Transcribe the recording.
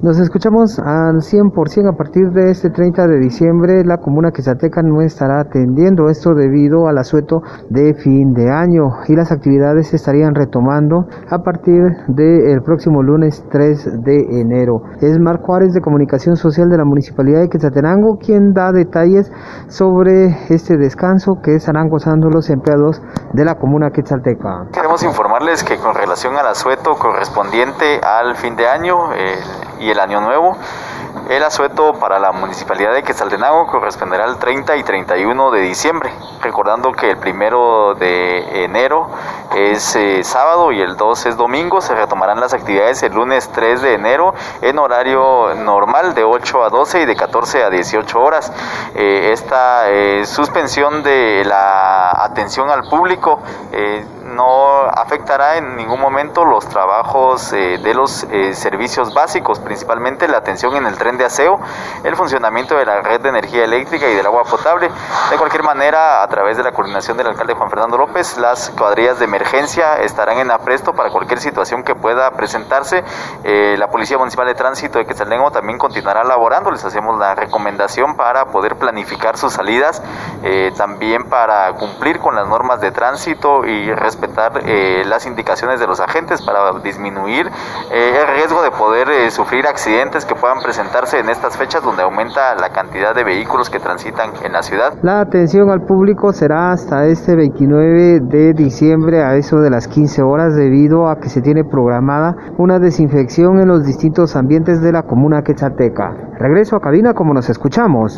Nos escuchamos al 100% a partir de este 30 de diciembre. La comuna Quetzalteca no estará atendiendo esto debido al asueto de fin de año y las actividades se estarían retomando a partir del próximo lunes 3 de enero. Es Marco Juárez de Comunicación Social de la Municipalidad de Quetzaltenango quien da detalles sobre este descanso que estarán gozando los empleados de la comuna Quetzalteca. Queremos informarles que con relación al asueto correspondiente al fin de año, y el Año Nuevo. El asueto para la Municipalidad de Quetzaltenango corresponderá al 30 y 31 de diciembre, recordando que el primero de enero es eh, sábado y el 2 es domingo. Se retomarán las actividades el lunes 3 de enero en horario normal de 8 a 12 y de 14 a 18 horas. Eh, esta eh, suspensión de la atención al público afectará en ningún momento los trabajos eh, de los eh, servicios básicos, principalmente la atención en el tren de aseo, el funcionamiento de la red de energía eléctrica y del agua potable. De cualquier manera, a través de la coordinación del alcalde Juan Fernando López, las cuadrillas de emergencia estarán en apresto para cualquier situación que pueda presentarse. Eh, la Policía Municipal de Tránsito de Quetzaltenango también continuará laborando. Les hacemos la recomendación para poder planificar sus salidas, también para cumplir con las normas de tránsito y respetar eh, las indicaciones de los agentes para disminuir eh, el riesgo de poder eh, sufrir accidentes que puedan presentarse en estas fechas donde aumenta la cantidad de vehículos que transitan en la ciudad. La atención al público será hasta este 29 de diciembre a eso de las 15 horas debido a que se tiene programada una desinfección en los distintos ambientes de la comuna quechateca. Regreso a cabina como nos escuchamos.